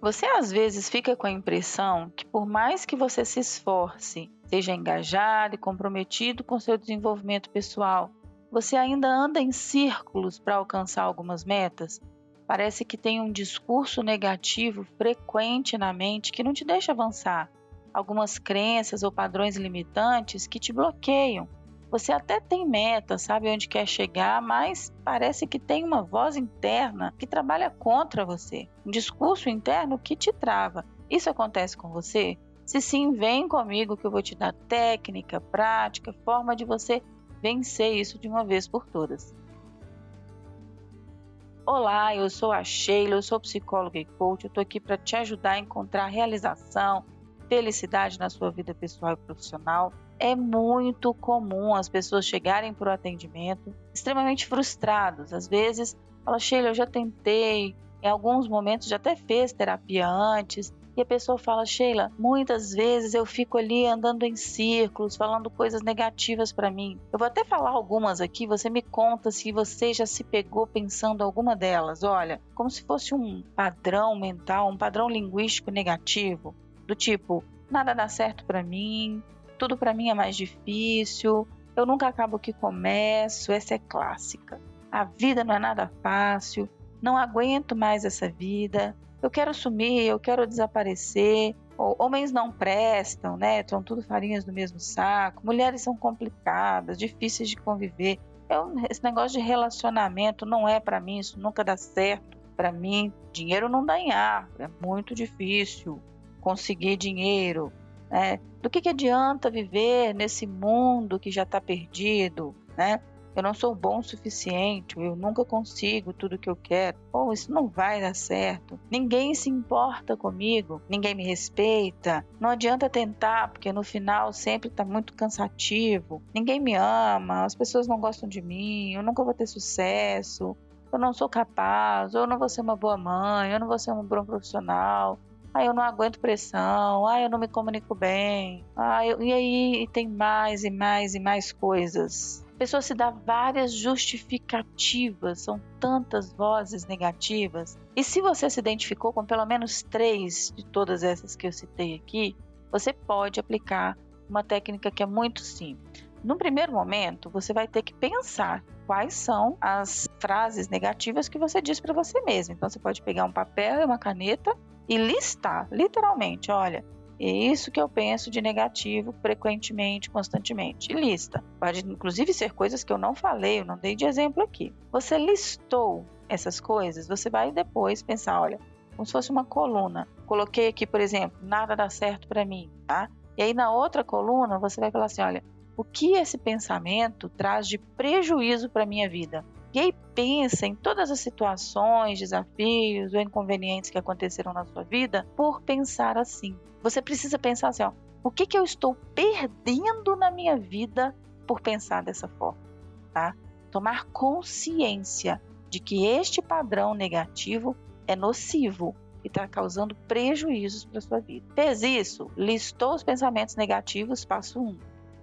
Você às vezes fica com a impressão que, por mais que você se esforce, seja engajado e comprometido com seu desenvolvimento pessoal, você ainda anda em círculos para alcançar algumas metas? Parece que tem um discurso negativo frequente na mente que não te deixa avançar. Algumas crenças ou padrões limitantes que te bloqueiam. Você até tem meta, sabe onde quer chegar, mas parece que tem uma voz interna que trabalha contra você, um discurso interno que te trava. Isso acontece com você? Se sim, vem comigo que eu vou te dar técnica, prática, forma de você vencer isso de uma vez por todas. Olá, eu sou a Sheila, eu sou psicóloga e coach. Eu estou aqui para te ajudar a encontrar realização, felicidade na sua vida pessoal e profissional. É muito comum as pessoas chegarem para o atendimento extremamente frustrados. Às vezes, fala, Sheila, eu já tentei, em alguns momentos já até fez terapia antes, e a pessoa fala, Sheila, muitas vezes eu fico ali andando em círculos, falando coisas negativas para mim. Eu vou até falar algumas aqui, você me conta se você já se pegou pensando alguma delas. Olha, como se fosse um padrão mental, um padrão linguístico negativo, do tipo, nada dá certo para mim, tudo para mim é mais difícil, eu nunca acabo o que começo, essa é clássica. A vida não é nada fácil, não aguento mais essa vida, eu quero sumir, eu quero desaparecer. Homens não prestam, né? São tudo farinhas do mesmo saco. Mulheres são complicadas, difíceis de conviver. Eu, esse negócio de relacionamento não é para mim, isso nunca dá certo. Para mim, dinheiro não dá em ar, é muito difícil conseguir dinheiro. Né? Do que, que adianta viver nesse mundo que já está perdido? Né? eu não sou bom o suficiente, eu nunca consigo tudo que eu quero, ou isso não vai dar certo, ninguém se importa comigo, ninguém me respeita, não adianta tentar, porque no final sempre está muito cansativo, ninguém me ama, as pessoas não gostam de mim, eu nunca vou ter sucesso, eu não sou capaz, ou eu não vou ser uma boa mãe, eu não vou ser um bom profissional, ah, eu não aguento pressão, ah, eu não me comunico bem, ah, eu... e aí tem mais e mais e mais coisas a pessoa se dá várias justificativas, são tantas vozes negativas. E se você se identificou com pelo menos três de todas essas que eu citei aqui, você pode aplicar uma técnica que é muito simples. No primeiro momento, você vai ter que pensar quais são as frases negativas que você diz para você mesmo. Então, você pode pegar um papel e uma caneta e listar, literalmente, olha, é isso que eu penso de negativo frequentemente, constantemente. E lista. Pode inclusive ser coisas que eu não falei, eu não dei de exemplo aqui. Você listou essas coisas, você vai depois pensar, olha, como se fosse uma coluna. Coloquei aqui, por exemplo, nada dá certo para mim, tá? E aí na outra coluna você vai falar assim, olha, o que esse pensamento traz de prejuízo para minha vida? Aí pensa em todas as situações, desafios ou inconvenientes que aconteceram na sua vida por pensar assim. Você precisa pensar assim, ó, o que, que eu estou perdendo na minha vida por pensar dessa forma, tá? Tomar consciência de que este padrão negativo é nocivo e está causando prejuízos para sua vida. Fez isso? Listou os pensamentos negativos, passo 1. Um.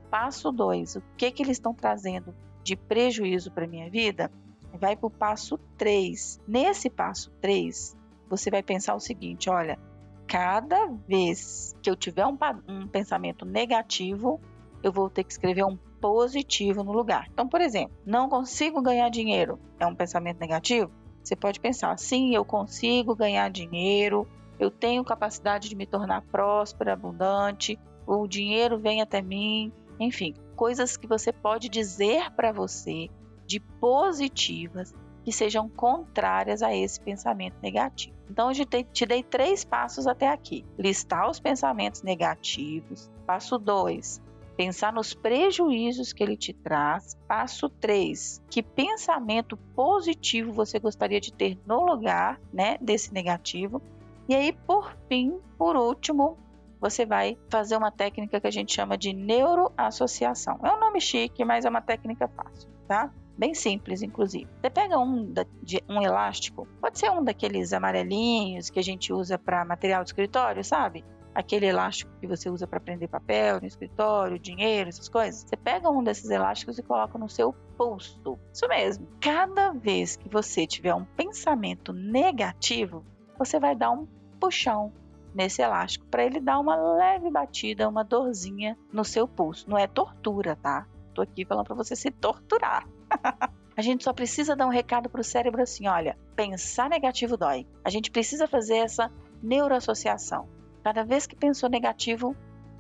Passo 2, o que, que eles estão trazendo de prejuízo para minha vida? vai para o passo 3. Nesse passo 3, você vai pensar o seguinte: olha, cada vez que eu tiver um, um pensamento negativo, eu vou ter que escrever um positivo no lugar. Então, por exemplo, não consigo ganhar dinheiro é um pensamento negativo? Você pode pensar, sim, eu consigo ganhar dinheiro, eu tenho capacidade de me tornar próspera, abundante, o dinheiro vem até mim, enfim, coisas que você pode dizer para você de positivas que sejam contrárias a esse pensamento negativo. Então, eu te dei três passos até aqui: listar os pensamentos negativos. Passo 2, pensar nos prejuízos que ele te traz. Passo 3, que pensamento positivo você gostaria de ter no lugar, né, desse negativo. E aí, por fim, por último, você vai fazer uma técnica que a gente chama de neuroassociação. É um nome chique, mas é uma técnica fácil, tá? Bem simples, inclusive. Você pega um, da, de, um elástico, pode ser um daqueles amarelinhos que a gente usa para material de escritório, sabe? Aquele elástico que você usa para prender papel no escritório, dinheiro, essas coisas. Você pega um desses elásticos e coloca no seu pulso. Isso mesmo. Cada vez que você tiver um pensamento negativo, você vai dar um puxão nesse elástico para ele dar uma leve batida, uma dorzinha no seu pulso. Não é tortura, tá? Tô aqui falando para você se torturar. A gente só precisa dar um recado para o cérebro assim: olha, pensar negativo dói. A gente precisa fazer essa neuroassociação. Cada vez que pensou negativo,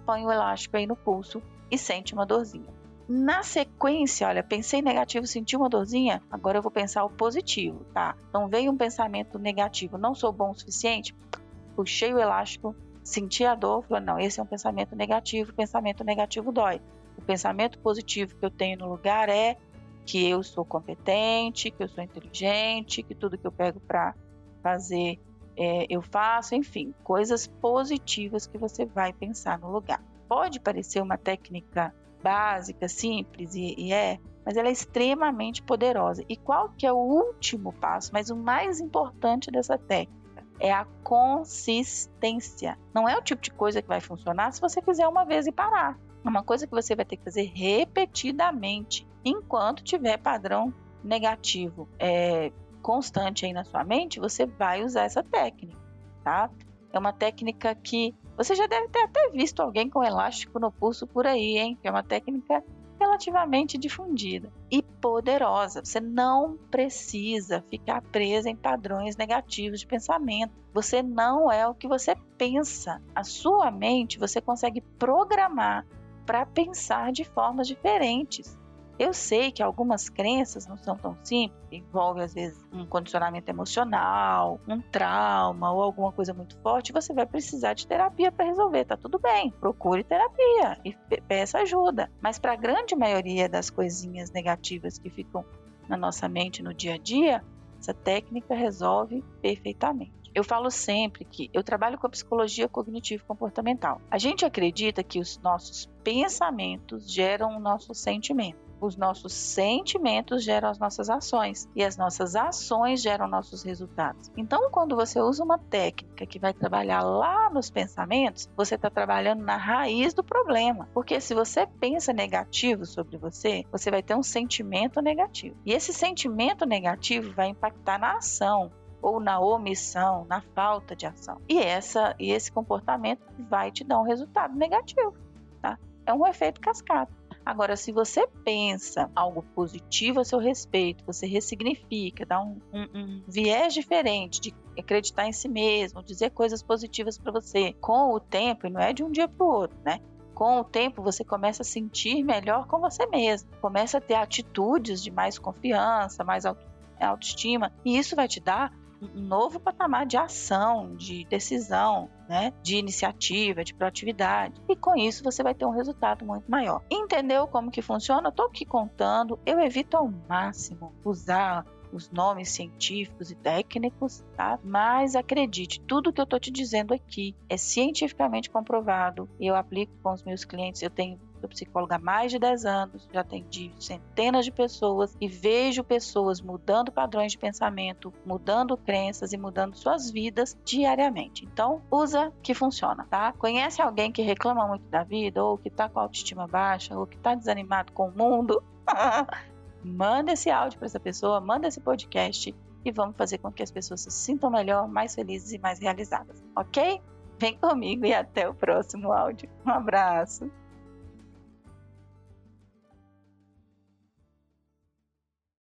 põe o elástico aí no pulso e sente uma dorzinha. Na sequência, olha, pensei negativo, senti uma dorzinha, agora eu vou pensar o positivo, tá? Então veio um pensamento negativo, não sou bom o suficiente, puxei o elástico, senti a dor, falei, não, esse é um pensamento negativo, pensamento negativo dói. O pensamento positivo que eu tenho no lugar é que eu sou competente, que eu sou inteligente, que tudo que eu pego para fazer é, eu faço, enfim, coisas positivas que você vai pensar no lugar. Pode parecer uma técnica básica, simples e, e é, mas ela é extremamente poderosa. E qual que é o último passo, mas o mais importante dessa técnica? É a consistência. Não é o tipo de coisa que vai funcionar se você fizer uma vez e parar. É uma coisa que você vai ter que fazer repetidamente, enquanto tiver padrão negativo é, constante aí na sua mente, você vai usar essa técnica, tá? É uma técnica que você já deve ter até visto alguém com elástico no pulso por aí, hein? Que é uma técnica relativamente difundida e poderosa. Você não precisa ficar presa em padrões negativos de pensamento. Você não é o que você pensa. A sua mente você consegue programar para pensar de formas diferentes. Eu sei que algumas crenças não são tão simples, envolve às vezes um condicionamento emocional, um trauma ou alguma coisa muito forte, você vai precisar de terapia para resolver, tá tudo bem. Procure terapia e peça ajuda. Mas para a grande maioria das coisinhas negativas que ficam na nossa mente no dia a dia, essa técnica resolve perfeitamente. Eu falo sempre que eu trabalho com a psicologia cognitivo comportamental. A gente acredita que os nossos pensamentos geram o nosso sentimento. Os nossos sentimentos geram as nossas ações e as nossas ações geram nossos resultados. Então, quando você usa uma técnica que vai trabalhar lá nos pensamentos, você está trabalhando na raiz do problema. Porque se você pensa negativo sobre você, você vai ter um sentimento negativo. E esse sentimento negativo vai impactar na ação, ou na omissão, na falta de ação. E essa e esse comportamento vai te dar um resultado negativo, tá? É um efeito cascata. Agora, se você pensa algo positivo a seu respeito, você ressignifica, dá um, um, um viés diferente de acreditar em si mesmo, dizer coisas positivas para você, com o tempo, e não é de um dia para o outro, né? Com o tempo, você começa a sentir melhor com você mesmo, começa a ter atitudes de mais confiança, mais autoestima, e isso vai te dar um novo patamar de ação, de decisão, né? de iniciativa, de proatividade. E com isso você vai ter um resultado muito maior. Entendeu como que funciona? Eu estou aqui contando, eu evito ao máximo usar os nomes científicos e técnicos, tá? Mas acredite, tudo que eu estou te dizendo aqui é cientificamente comprovado. Eu aplico com os meus clientes, eu tenho Sou psicóloga há mais de 10 anos, já atendi centenas de pessoas e vejo pessoas mudando padrões de pensamento, mudando crenças e mudando suas vidas diariamente. Então, usa que funciona, tá? Conhece alguém que reclama muito da vida, ou que tá com autoestima baixa, ou que tá desanimado com o mundo? manda esse áudio para essa pessoa, manda esse podcast e vamos fazer com que as pessoas se sintam melhor, mais felizes e mais realizadas, ok? Vem comigo e até o próximo áudio. Um abraço.